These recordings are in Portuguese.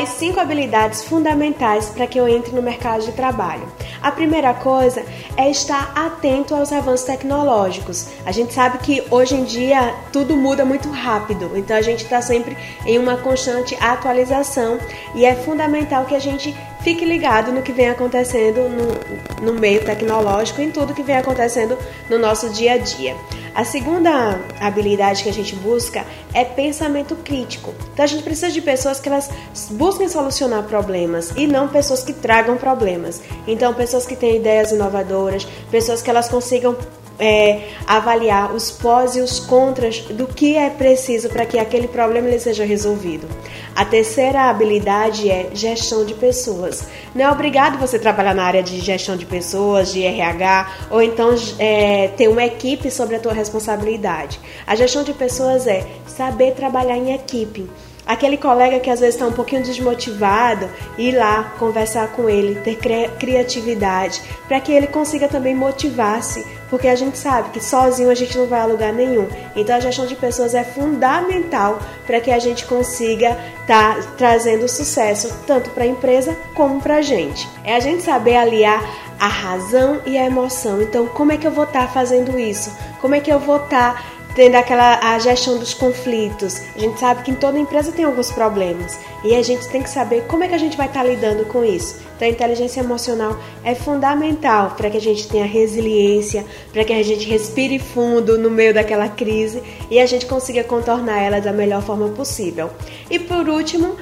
as cinco habilidades fundamentais para que eu entre no mercado de trabalho. A primeira coisa é estar atento aos avanços tecnológicos. A gente sabe que hoje em dia tudo muda muito rápido, então a gente está sempre em uma constante atualização e é fundamental que a gente fique ligado no que vem acontecendo no, no meio tecnológico, em tudo que vem acontecendo no nosso dia a dia. A segunda habilidade que a gente busca é pensamento crítico. Então a gente precisa de pessoas que elas busquem solucionar problemas e não pessoas que tragam problemas. Então pessoas que têm ideias inovadoras, pessoas que elas consigam é, avaliar os pós e os contras do que é preciso para que aquele problema ele seja resolvido. A terceira habilidade é gestão de pessoas. Não é obrigado você trabalhar na área de gestão de pessoas, de RH, ou então é, ter uma equipe sobre a tua responsabilidade. A gestão de pessoas é saber trabalhar em equipe aquele colega que às vezes está um pouquinho desmotivado, ir lá conversar com ele, ter criatividade, para que ele consiga também motivar-se, porque a gente sabe que sozinho a gente não vai a lugar nenhum. Então a gestão de pessoas é fundamental para que a gente consiga estar tá trazendo sucesso tanto para a empresa como para a gente. É a gente saber aliar a razão e a emoção. Então, como é que eu vou estar tá fazendo isso? Como é que eu vou estar tá tendo aquela a gestão dos conflitos. A gente sabe que em toda empresa tem alguns problemas e a gente tem que saber como é que a gente vai estar lidando com isso. Então a inteligência emocional é fundamental para que a gente tenha resiliência, para que a gente respire fundo no meio daquela crise e a gente consiga contornar ela da melhor forma possível. E por último,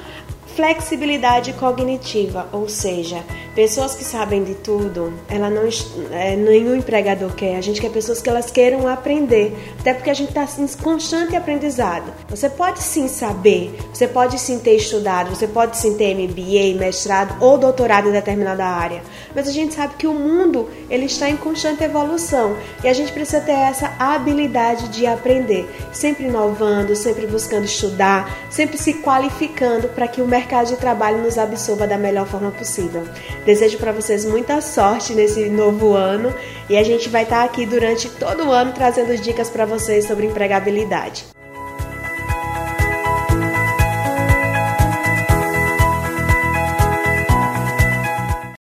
flexibilidade cognitiva, ou seja, pessoas que sabem de tudo, ela não é, nenhum empregador quer. A gente quer pessoas que elas queiram aprender, até porque a gente está em constante aprendizado. Você pode sim saber, você pode sim ter estudado, você pode sim ter MBA, mestrado ou doutorado em determinada área, mas a gente sabe que o mundo ele está em constante evolução e a gente precisa ter essa habilidade de aprender, sempre inovando, sempre buscando estudar, sempre se qualificando para que o mercado mercado de trabalho nos absorva da melhor forma possível. Desejo para vocês muita sorte nesse novo ano e a gente vai estar aqui durante todo o ano trazendo dicas para vocês sobre empregabilidade.